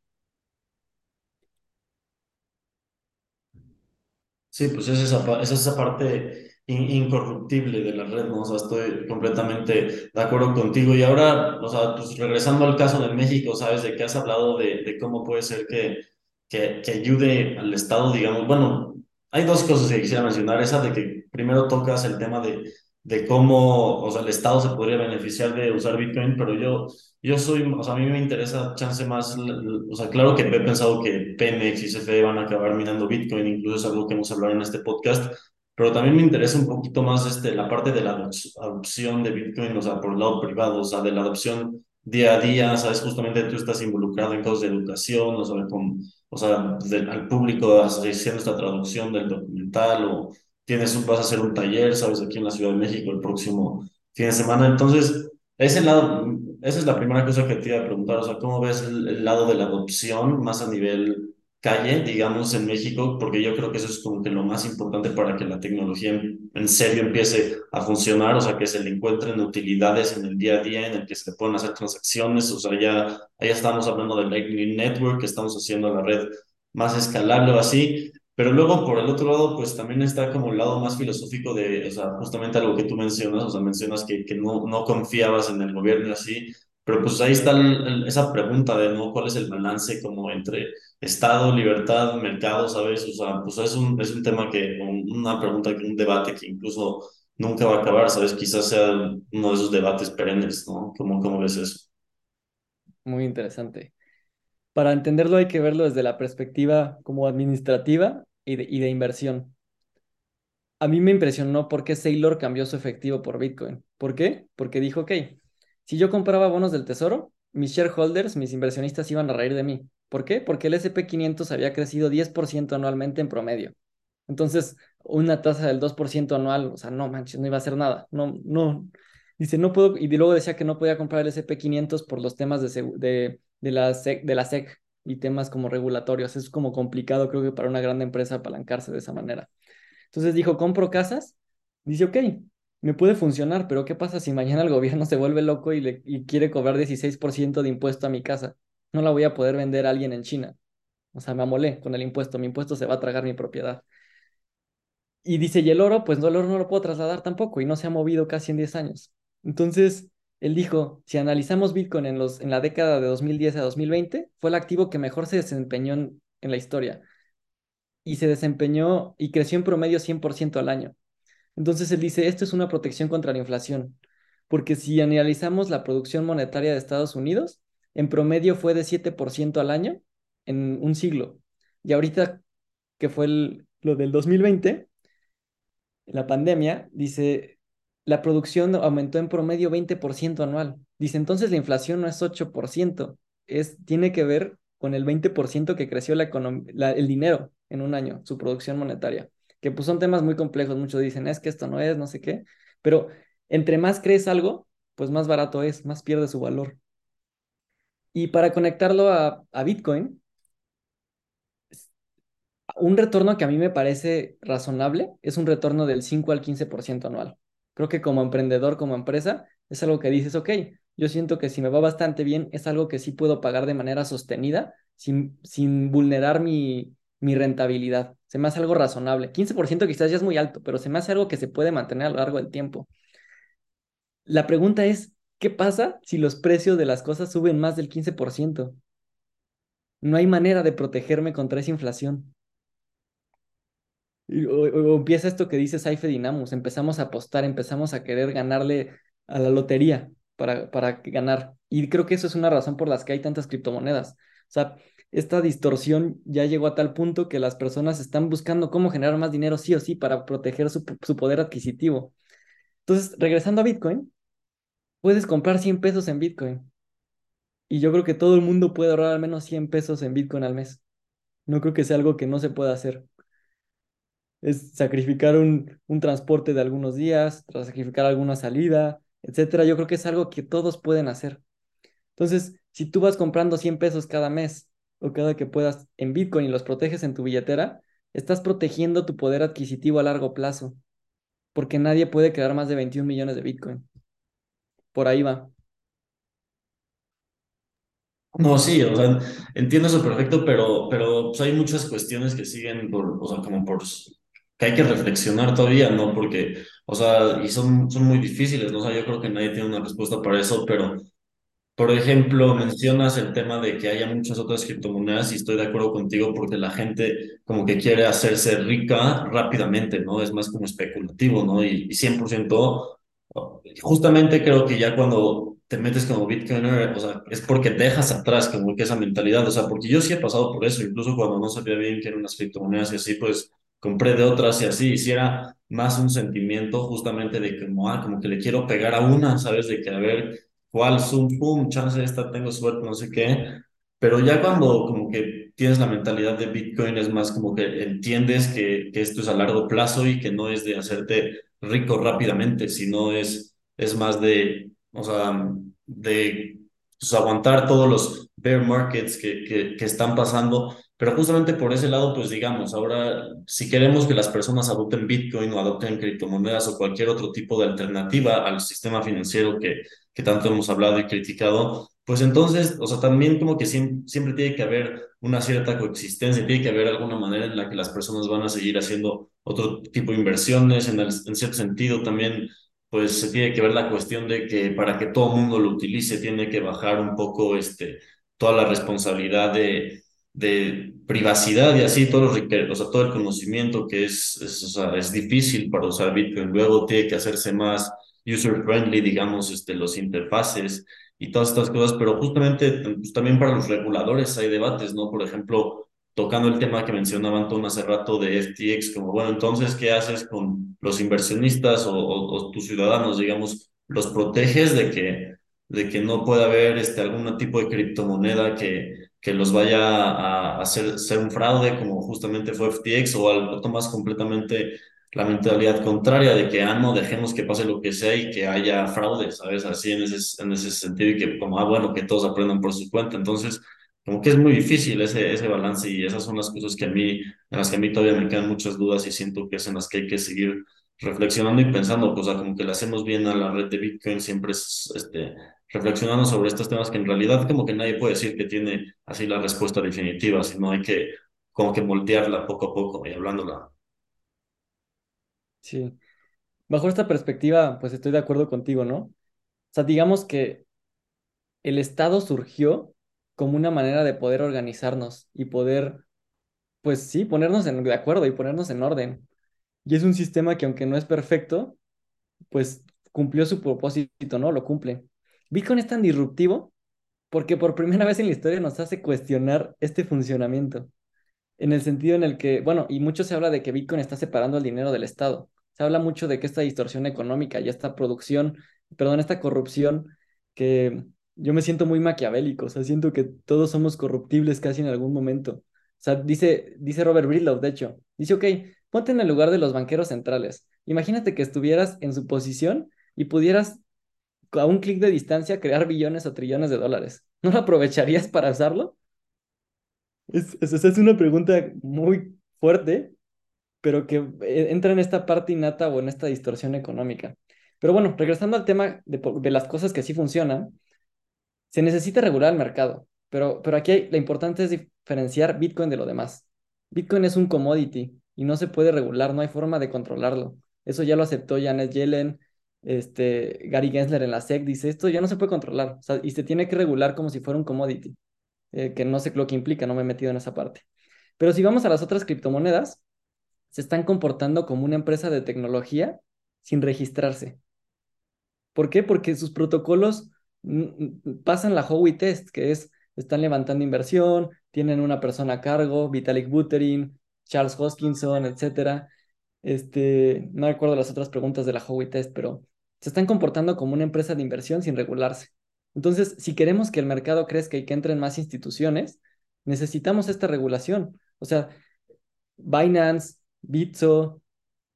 Sí, pues es esa, es esa parte incorruptible de la red, ¿no? O sea, estoy completamente de acuerdo contigo. Y ahora, o sea, pues regresando al caso de México, ¿sabes? De que has hablado de, de cómo puede ser que, que, que ayude al Estado, digamos, bueno, hay dos cosas que quisiera mencionar. Esa de que primero tocas el tema de, de cómo, o sea, el Estado se podría beneficiar de usar Bitcoin, pero yo, yo soy, o sea, a mí me interesa chance más, o sea, claro que he pensado que Pemex y CFE van a acabar minando Bitcoin, incluso es algo que hemos hablado en este podcast, pero también me interesa un poquito más este, la parte de la adopción de Bitcoin, o sea, por el lado privado, o sea, de la adopción día a día, sabes, justamente tú estás involucrado en cosas de educación, o sea, con o sea, al público haciendo esta traducción del documental o tienes un, vas a hacer un taller, sabes, aquí en la Ciudad de México el próximo fin de semana. Entonces, ese lado, esa es la primera cosa que te iba a preguntar, o sea, ¿cómo ves el lado de la adopción más a nivel calle, digamos, en México, porque yo creo que eso es como que lo más importante para que la tecnología en, serio empiece a funcionar, o sea, que se le encuentren utilidades en el día a día, en el que se puedan hacer transacciones, o sea, ya, ya estamos hablando del Lightning Network, que estamos haciendo la red más escalable o así, pero luego por el otro lado, pues también está como el lado más filosófico de, o sea, justamente algo que tú mencionas, o sea, mencionas que, que no, no confiabas en el gobierno y así, pero pues ahí está esa pregunta de, ¿no? ¿Cuál es el balance como entre Estado, libertad, mercado, ¿sabes? O sea, pues es un, es un tema que, una pregunta, un debate que incluso nunca va a acabar, ¿sabes? Quizás sea uno de esos debates perennes, ¿no? ¿Cómo, cómo ves eso? Muy interesante. Para entenderlo hay que verlo desde la perspectiva como administrativa y de, inversión. A mí me impresionó por qué Saylor cambió su efectivo por Bitcoin. ¿Por qué? Porque dijo, ok, Si yo compraba bonos del tesoro, mis shareholders, mis inversionistas iban a reír de mí. ¿Por qué? Porque el SP500 había crecido 10% anualmente en promedio. Entonces, una tasa del 2% anual, o sea, no manches, no iba a hacer nada. No, no. Dice, no puedo, y luego decía que no podía comprar el SP500 por los temas de, de, de, la de la SEC y temas como regulatorios. Es como complicado, creo que para una gran empresa apalancarse de esa manera. Entonces dijo, compro casas. Dice, ok, me puede funcionar, pero ¿qué pasa si mañana el gobierno se vuelve loco y, le, y quiere cobrar 16% de impuesto a mi casa? No la voy a poder vender a alguien en China. O sea, me amolé con el impuesto. Mi impuesto se va a tragar mi propiedad. Y dice, y el oro, pues no, el oro no lo puedo trasladar tampoco y no se ha movido casi en 10 años. Entonces, él dijo, si analizamos Bitcoin en, los, en la década de 2010 a 2020, fue el activo que mejor se desempeñó en, la historia. Y se desempeñó y creció en promedio 100% al año. Entonces él dice, esto es una protección contra la inflación, porque si analizamos la producción monetaria de Estados Unidos, en promedio fue de 7% al año en un siglo. Y ahorita que fue lo del 2020, la pandemia, dice, la producción aumentó en promedio 20% anual. Dice, entonces la inflación no es 8%, es, tiene que ver con el 20% que creció la el dinero en un año, su producción monetaria. Que pues son temas muy complejos, muchos dicen, es que esto no es, no sé qué, pero entre más crees algo, pues más barato es, más pierde su valor. Y para conectarlo a, a Bitcoin, un retorno que a mí me parece razonable es un retorno del 5 al 15% anual. Creo que como emprendedor, como empresa, es algo que dices, ok, yo siento que si me va bastante bien, es algo que sí puedo pagar de manera sostenida, sin, sin vulnerar mi, mi rentabilidad. Se me hace algo razonable. 15% quizás ya es muy alto, pero se me hace algo que se puede mantener a lo largo del tiempo. La pregunta es, ¿qué pasa si los precios de las cosas suben más del 15%? No hay manera de protegerme contra esa inflación. O, empieza esto que dice Saife Dinamus, empezamos a apostar, empezamos a querer ganarle a la lotería para, para ganar. Y creo que eso es una razón por las que hay tantas criptomonedas. O sea, esta distorsión ya llegó a tal punto que las personas están buscando cómo generar más dinero sí o sí para proteger su, su poder adquisitivo. Entonces, regresando a Bitcoin, puedes comprar 100 pesos en Bitcoin. Y yo creo que todo el mundo puede ahorrar al menos 100 pesos en Bitcoin al mes. No creo que sea algo que no se pueda hacer es sacrificar un, un transporte de algunos días, sacrificar alguna salida, etcétera. Yo creo que es algo que todos pueden hacer. Entonces, si tú vas comprando 100 pesos cada mes o cada que puedas en Bitcoin y los proteges en tu billetera, estás protegiendo tu poder adquisitivo a largo plazo, porque nadie puede crear más de 21 millones de Bitcoin. Por ahí va. No, sí, o sea, entiendo eso perfecto, pero, pero pues, hay muchas cuestiones que siguen por, o sea, como por que hay que reflexionar todavía, ¿no? Porque, o sea, y son, son muy difíciles, ¿no? O sea, yo creo que nadie tiene una respuesta para eso, pero, por ejemplo, mencionas el tema de que haya muchas otras criptomonedas y estoy de acuerdo contigo porque la gente como que quiere hacerse rica rápidamente, ¿no? Es más como especulativo, ¿no? Y, y 100%, justamente creo que ya cuando te metes como Bitcoiner, o sea, es porque dejas atrás como que esa mentalidad, o sea, porque yo sí he pasado por eso, incluso cuando no sabía bien qué eran las criptomonedas y así, pues compré de otras y así, hiciera más un sentimiento justamente de como, ah, como que le quiero pegar a una, ¿sabes? De que a ver cuál, zoom, pum, chance esta, tengo suerte, no sé qué. Pero ya cuando como que tienes la mentalidad de Bitcoin es más como que entiendes que, que esto es a largo plazo y que no es de hacerte rico rápidamente, sino es, es más de, o sea, de pues, aguantar todos los bear markets que, que, que están pasando pero justamente por ese lado, pues digamos, ahora si queremos que las personas adopten Bitcoin o adopten criptomonedas o cualquier otro tipo de alternativa al sistema financiero que, que tanto hemos hablado y criticado, pues entonces, o sea, también como que siempre, siempre tiene que haber una cierta coexistencia, tiene que haber alguna manera en la que las personas van a seguir haciendo otro tipo de inversiones, en, el, cierto sentido también pues se tiene que ver la cuestión de que para que todo el mundo lo utilice tiene que bajar un poco este, toda la responsabilidad de, de privacidad y así, todos los, o sea, todo el conocimiento que es, es, o es difícil para usar Bitcoin. Luego tiene que hacerse más user-friendly, digamos, este, los interfaces y todas estas cosas, pero justamente pues, también para los reguladores hay debates, ¿no? Por ejemplo, tocando el tema que mencionaba Antón hace rato de FTX, como, bueno, entonces, ¿qué haces con los inversionistas o, o tus ciudadanos, digamos? ¿Los proteges de que de que no puede haber este, algún tipo de criptomoneda que, que los vaya a hacer ser un fraude, como justamente fue FTX, o algo más completamente la mentalidad contraria de que, ah, no, dejemos que pase lo que sea y que haya fraude, ¿sabes? Así en ese, en ese sentido y que como, ah, bueno, que todos aprendan por su cuenta. Entonces, como que es muy difícil ese, ese balance y esas son las cosas que a mí, en las que a mí todavía me quedan muchas dudas y siento que es en las que hay que seguir reflexionando y pensando, o como que le hacemos bien a la red de Bitcoin, siempre es, este, reflexionando sobre estos temas que en realidad como que nadie puede decir que tiene así la respuesta definitiva, sino hay que como que moldearla poco a poco y hablándola. Sí. Bajo esta perspectiva, pues estoy de acuerdo contigo, ¿no? O sea, digamos que el Estado surgió como una manera de poder organizarnos y poder, pues sí, ponernos de acuerdo y ponernos en orden. Y es un sistema que aunque no es perfecto, pues cumplió su propósito, ¿no? Lo cumple. Bitcoin es tan disruptivo porque por primera vez en la historia nos hace cuestionar este funcionamiento. En el sentido en el que, bueno, y mucho se habla de que Bitcoin está separando el dinero del Estado. Se habla mucho de que esta distorsión económica y esta producción, perdón, esta corrupción que yo me siento muy maquiavélico, o sea, siento que todos somos corruptibles casi en algún momento. O sea, dice, dice Robert Breedlove, de hecho, dice, ok, ponte en el lugar de los banqueros centrales. Imagínate que estuvieras en su posición y pudieras a un clic de distancia crear billones o trillones de dólares. ¿No lo aprovecharías para usarlo? Es, es, es una pregunta muy fuerte, pero que eh, entra en esta parte innata o en esta distorsión económica. Pero bueno, regresando al tema de, de las cosas que sí funcionan, se necesita regular el mercado, pero, pero aquí la importante es diferenciar Bitcoin de lo demás. Bitcoin es un commodity y no se puede regular, no hay forma de controlarlo. Eso ya lo aceptó Janet Yellen, este, Gary Gensler en la SEC, dice, esto ya no se puede controlar, y se tiene que regular como si fuera un commodity, eh, que no sé lo que implica, no me he metido en esa parte. Pero si vamos a las otras criptomonedas, se están comportando como una empresa de tecnología sin registrarse. ¿Por qué? Porque sus protocolos pasan la Howey Test, que es, están levantando inversión, tienen una persona a cargo, Vitalik Buterin, Charles Hoskinson, etcétera. Este, no recuerdo las otras preguntas de la Howey Test, pero se están comportando como una empresa de inversión sin regularse. Entonces, si queremos que el mercado crezca y que entren más instituciones, necesitamos esta regulación. O sea, Binance, Bitso,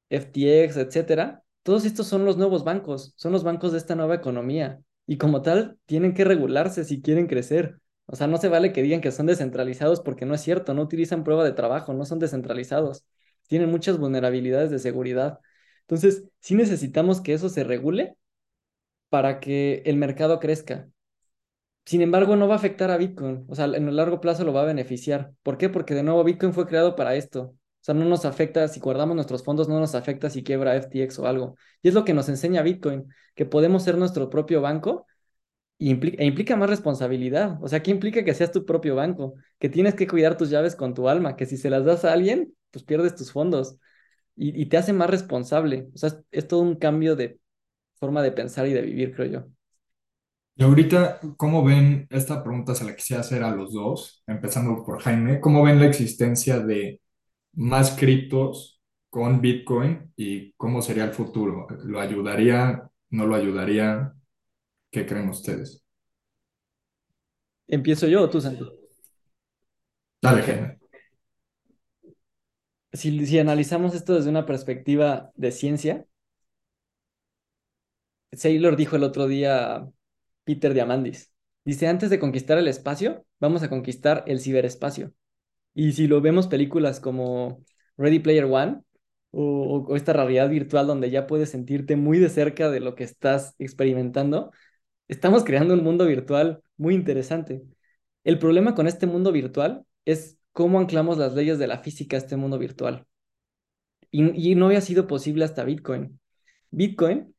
FTX, etcétera, todos estos son los nuevos bancos, son los bancos de esta nueva economía y como tal tienen que regularse si quieren crecer. O sea, no se vale que digan que son descentralizados porque no es cierto, no utilizan prueba de trabajo, no son descentralizados, tienen muchas vulnerabilidades de seguridad. Entonces, sí necesitamos que eso se regule para que el mercado crezca. Sin embargo, no va a afectar a Bitcoin, o sea, en el largo plazo lo va a beneficiar. ¿Por qué? Porque de nuevo Bitcoin fue creado para esto. O sea, no nos afecta, si guardamos nuestros fondos, no nos afecta si quiebra FTX o algo. Y es lo que nos enseña Bitcoin, que podemos ser nuestro propio banco y implica, e implica más responsabilidad. O sea, ¿qué implica que seas tu propio banco? Que tienes que cuidar tus llaves con tu alma, que si se las das a alguien, pues pierdes tus fondos y, y te hace más responsable. O sea, es, es todo un cambio de forma de pensar y de vivir, creo yo. Y ahorita, ¿cómo ven? Esta pregunta se la quisiera hacer a los dos, empezando por Jaime. ¿Cómo ven la existencia de más criptos con Bitcoin y cómo sería el futuro? ¿Lo ayudaría? ¿No lo ayudaría? ¿Qué creen ustedes? ¿Empiezo yo o tú, Santi? Dale, Jaime. Si, analizamos esto desde una perspectiva de ciencia, Saylor dijo el otro día, Peter Diamandis, dice, antes de conquistar el espacio, vamos a conquistar el ciberespacio. Y si lo vemos películas como Ready Player One o esta realidad virtual donde ya puedes sentirte muy de cerca de lo que estás experimentando, estamos creando un mundo virtual muy interesante. El problema con este mundo virtual es cómo anclamos las leyes de la física a este mundo virtual. Y, no había sido posible hasta Bitcoin. Bitcoin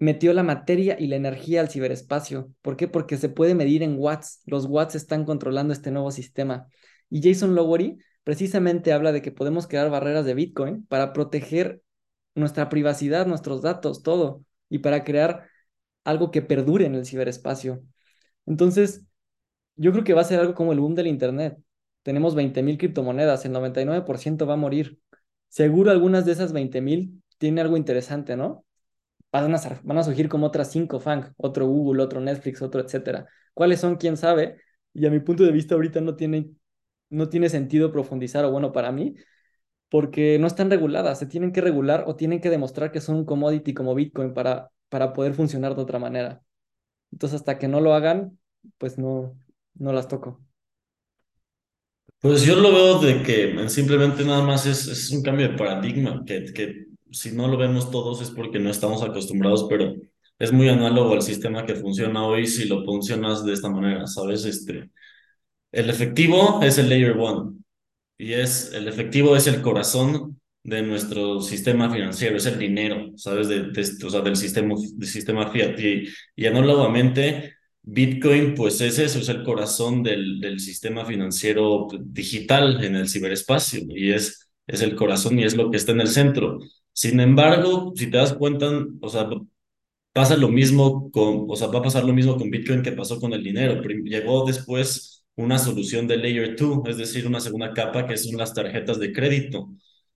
metió la materia y la energía al ciberespacio. ¿Por qué? Porque se puede medir en watts. Los watts están controlando este nuevo sistema. Y Jason Lowery precisamente habla de que podemos crear barreras de Bitcoin para proteger nuestra privacidad, nuestros datos, todo, y para crear algo que perdure en el ciberespacio. Entonces, yo creo que va a ser algo como el boom del Internet. Tenemos 20.000 criptomonedas, el 99% va a morir. Seguro algunas de esas 20.000 tienen algo interesante, ¿no? van a, surgir como otras cinco FANG, otro Google, otro Netflix, otro etcétera. ¿Cuáles son? ¿Quién sabe? Y a mi punto de vista ahorita no tiene, no tiene sentido profundizar, o bueno, para mí, porque no están reguladas, se tienen que regular o tienen que demostrar que son un commodity como Bitcoin para, para poder funcionar de otra manera. Entonces, hasta que no lo hagan, pues no, no las toco. Pues yo lo veo de que simplemente nada más es, es un cambio de paradigma, que, que si no lo vemos todos es porque no estamos acostumbrados, pero es muy análogo al sistema que funciona hoy si lo funcionas de esta manera, ¿sabes? Este, el efectivo es el layer one y es, el efectivo es el corazón de nuestro sistema financiero, es el dinero, ¿sabes? De, o sea, del sistema, del sistema fiat. Y, y análogamente, Bitcoin, pues es eso, es el corazón del, del sistema financiero digital en el ciberespacio y es, es el corazón y es lo que está en el centro. Sin embargo, si te das cuenta, o sea, pasa lo mismo con, o sea, va a pasar lo mismo con Bitcoin que pasó con el dinero. Llegó después una solución de Layer 2, es decir, una segunda capa que son las tarjetas de crédito,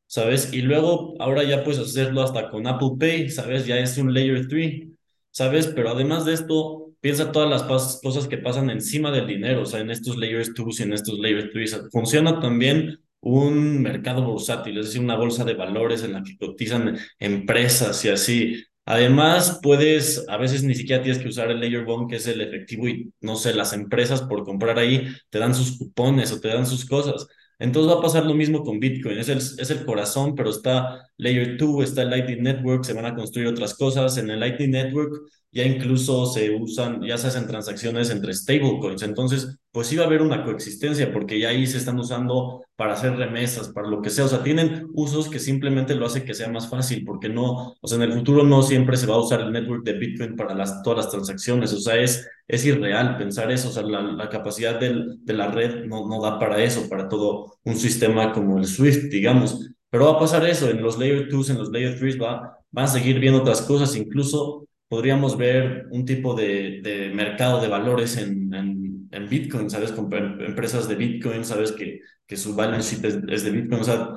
¿sabes? Y luego, ahora ya puedes hacerlo hasta con Apple Pay, ¿sabes? Ya es un Layer 3, ¿sabes? Pero además de esto, piensa todas las cosas que pasan encima del dinero, o sea, en estos Layers 2 y en estos Layer 3. Funciona también un mercado bursátil, es decir, una bolsa de valores en la que cotizan empresas y así. Además, puedes, a veces ni siquiera tienes que usar el Layer One, que es el efectivo, y no sé, las empresas por comprar ahí te dan sus cupones o te dan sus cosas. Entonces va a pasar lo mismo con Bitcoin, es el, es el corazón, pero está Layer 2, está el Lightning Network, se van a construir otras cosas. En el Lightning Network ya incluso se usan, ya se hacen transacciones entre stablecoins. Entonces, pues sí va a haber una coexistencia, porque ya ahí se están usando para hacer remesas, para lo que sea. O sea, tienen usos que simplemente lo hace que sea más fácil, porque no, o sea, en el futuro no siempre se va a usar el network de Bitcoin para las, todas las transacciones. O sea, es, es irreal pensar eso. O sea, la, la capacidad del, de la red no, no da para eso, para todo un sistema como el SWIFT, digamos. Pero va a pasar eso, en los Layer 2, en los Layer 3 va, van a seguir viendo otras cosas, incluso podríamos ver un tipo de, de mercado de valores en, en, en, Bitcoin, ¿sabes? Con empresas de Bitcoin, ¿sabes? Que, que su balance sheet es, de Bitcoin, o sea,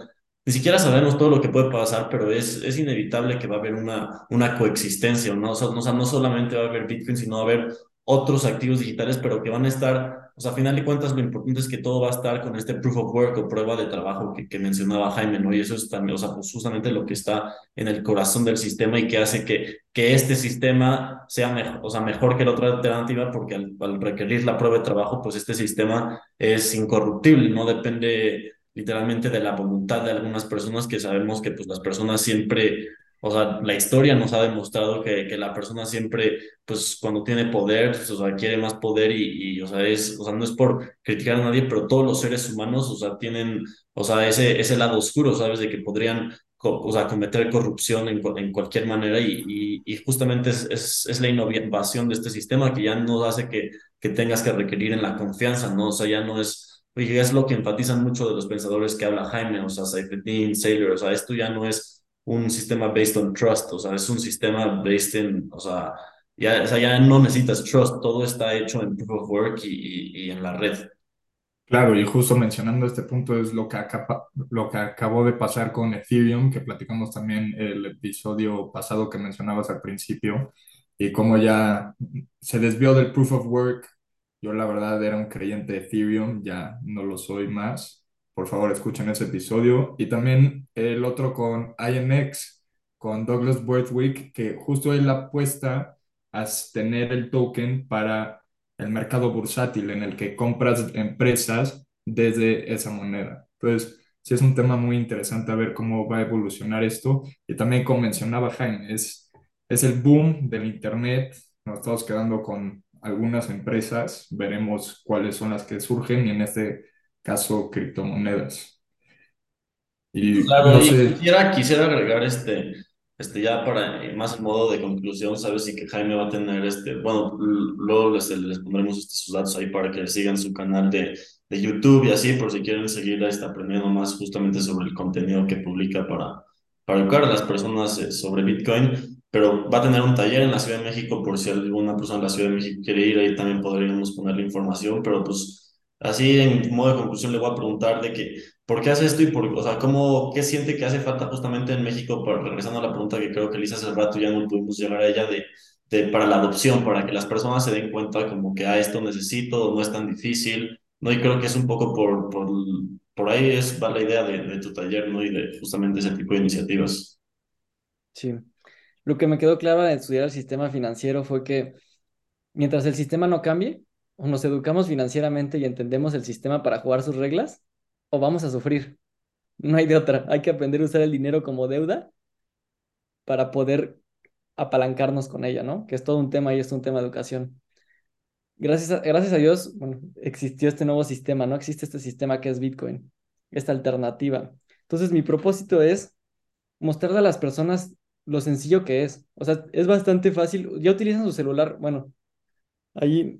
ni siquiera sabemos todo lo que puede pasar, pero es, es inevitable que va a haber una, una coexistencia, ¿no? O sea, no, no solamente va a haber Bitcoin, sino va a haber otros activos digitales, pero que van a estar, o sea, a final de cuentas lo importante es que todo va a estar con este proof of work o prueba de trabajo que, mencionaba Jaime, ¿no? Y eso es también, o sea, pues justamente lo que está en el corazón del sistema y que hace que, que este sistema sea mejor, o sea, mejor que la otra alternativa, porque al, al requerir la prueba de trabajo, pues este sistema es incorruptible, no depende literalmente de la voluntad de algunas personas que sabemos que pues las personas siempre o sea, la historia nos ha demostrado que, que la persona siempre, pues cuando tiene poder, pues, o sea, quiere más poder y, y, o sea, es, o sea, no es por criticar a nadie, pero todos los seres humanos, o sea, tienen, o sea, ese, ese lado oscuro, ¿sabes? De que podrían, o sea, cometer corrupción en, en cualquier manera y, y, y justamente es, es, es, la innovación de este sistema que ya no hace que, que tengas que requerir en la confianza, ¿no? O sea, ya no es, oye, es lo que enfatizan mucho de los pensadores que habla Jaime, o sea, Seyfried Saylor, o sea, esto ya no es un sistema based on trust, o sea, es un sistema based in, o sea, ya, o sea, ya no necesitas trust, todo está hecho en proof of work y, y, en la red. Claro, y justo mencionando este punto es lo que, acaba, lo que acabó de pasar con Ethereum, que platicamos también el episodio pasado que mencionabas al principio, y cómo ya se desvió del proof of work. Yo la verdad era un creyente de Ethereum, ya no lo soy más por favor escuchen ese episodio. Y también el otro con INX, con Douglas Worthwick, que justo él apuesta a tener el token para el mercado bursátil en el que compras empresas desde esa moneda. Entonces, sí es un tema muy interesante a ver cómo va a evolucionar esto. Y también, como mencionaba Jaime, es, es el boom del Internet. Nos estamos quedando con algunas empresas, veremos cuáles son las que surgen y en este caso criptomonedas. Y claro, quisiera, quisiera agregar este, este ya para más en modo de conclusión, sabes, y que Jaime va a tener este, bueno, luego les, les pondremos este, sus datos ahí para que sigan su canal de, de YouTube y así, por si quieren seguir está aprendiendo más justamente sobre el contenido que publica para, para educar a las personas eh, sobre Bitcoin. Pero va a tener un taller en la Ciudad de México, por si alguna persona en la Ciudad de México quiere ir, ahí también podríamos poner la información, pero pues Así, en modo de conclusión, le voy a preguntar de que ¿por qué hace esto y por, o sea, cómo, qué siente que hace falta justamente en México, para, regresando a la pregunta que creo que le hice hace rato, ya no pudimos llegar a ella, de, de, para la adopción, para que las personas se den cuenta como que, a esto necesito, no es tan difícil, ¿no? Y creo que es un poco por, por, por ahí es, va la idea de, de tu taller, ¿no? Y de justamente ese tipo de iniciativas. Sí. Lo que me quedó claro al estudiar el sistema financiero fue que mientras el sistema no cambie, o nos educamos financieramente y entendemos el sistema para jugar sus reglas, o vamos a sufrir. No hay de otra. Hay que aprender a usar el dinero como deuda para poder apalancarnos con ella, ¿no? Que es todo un tema y es un tema de educación. Gracias a, gracias a Dios, bueno, existió este nuevo sistema, ¿no? Existe este sistema que es Bitcoin, esta alternativa. Entonces, mi propósito es mostrarle a las personas lo sencillo que es. O sea, es bastante fácil. Ya utilizan su celular, bueno, ahí,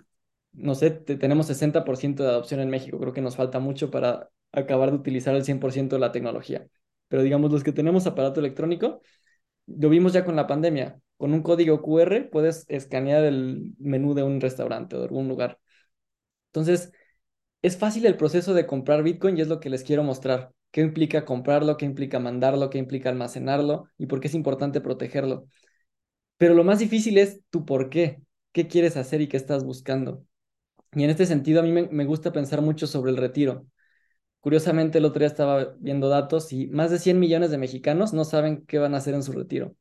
no sé, tenemos 60% de adopción en México. Creo que nos falta mucho para acabar de utilizar el 100% de la tecnología. Pero digamos, los que tenemos aparato electrónico, lo vimos ya con la pandemia. Con un código QR puedes escanear el menú de un restaurante o de algún lugar. Entonces, es fácil el proceso de comprar Bitcoin y es lo que les quiero mostrar. ¿Qué implica comprarlo? ¿Qué implica mandarlo? ¿Qué implica almacenarlo? ¿Y por qué es importante protegerlo? Pero lo más difícil es tu por qué. ¿Qué quieres hacer y qué estás buscando? Y en este sentido, a mí me, gusta pensar mucho sobre el retiro. Curiosamente, el otro día estaba viendo datos y más de 100 millones de mexicanos no saben qué van a hacer en su retiro.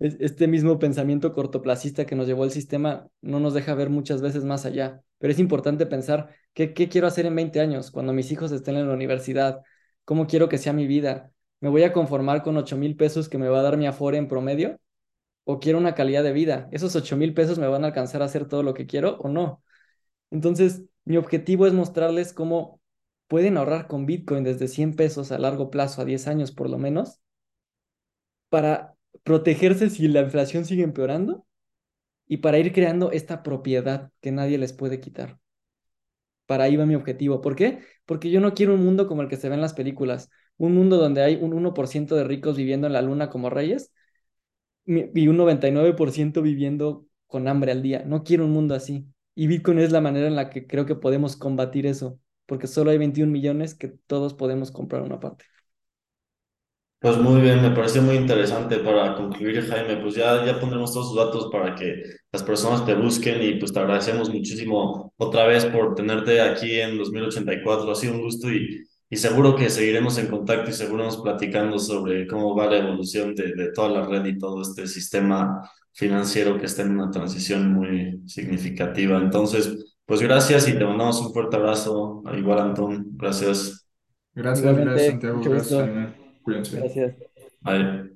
Este mismo pensamiento cortoplacista que nos llevó el sistema no nos deja ver muchas veces más allá, pero es importante pensar qué, qué quiero hacer en 20 años, cuando mis hijos estén en la universidad, cómo quiero que sea mi vida. ¿Me voy a conformar con 8 mil pesos que me va a dar mi Afore en promedio? ¿O quiero una calidad de vida? ¿Esos 8 mil pesos me van a alcanzar a hacer todo lo que quiero o no? Entonces, mi objetivo es mostrarles cómo pueden ahorrar con Bitcoin desde 100 pesos a largo plazo, a 10 años por lo menos, para protegerse si la inflación sigue empeorando y para ir creando esta propiedad que nadie les puede quitar. Para ahí va mi objetivo. ¿Por qué? Porque yo no quiero un mundo como el que se ve en las películas, un mundo donde hay un 1% de ricos viviendo en la luna como reyes y un 99% viviendo con hambre al día. No quiero un mundo así. Y Bitcoin es la manera en la que creo que podemos combatir eso porque solo hay 21 millones que todos podemos comprar una parte. Pues muy bien, me pareció muy interesante para concluir, Jaime. Pues ya, ya pondremos todos sus datos para que las personas te busquen y pues te agradecemos muchísimo otra vez por tenerte aquí en 2084. Ha sido un gusto y, y seguro que seguiremos en contacto y seguiremos platicando sobre cómo va la evolución de, de toda la red y todo este sistema financiero que está en una transición muy significativa. Entonces, pues gracias y te mandamos un fuerte abrazo. Igual, Antón, gracias. Gracias, gracias, Santiago. Gracias, Cuídense. Gracias. Bye.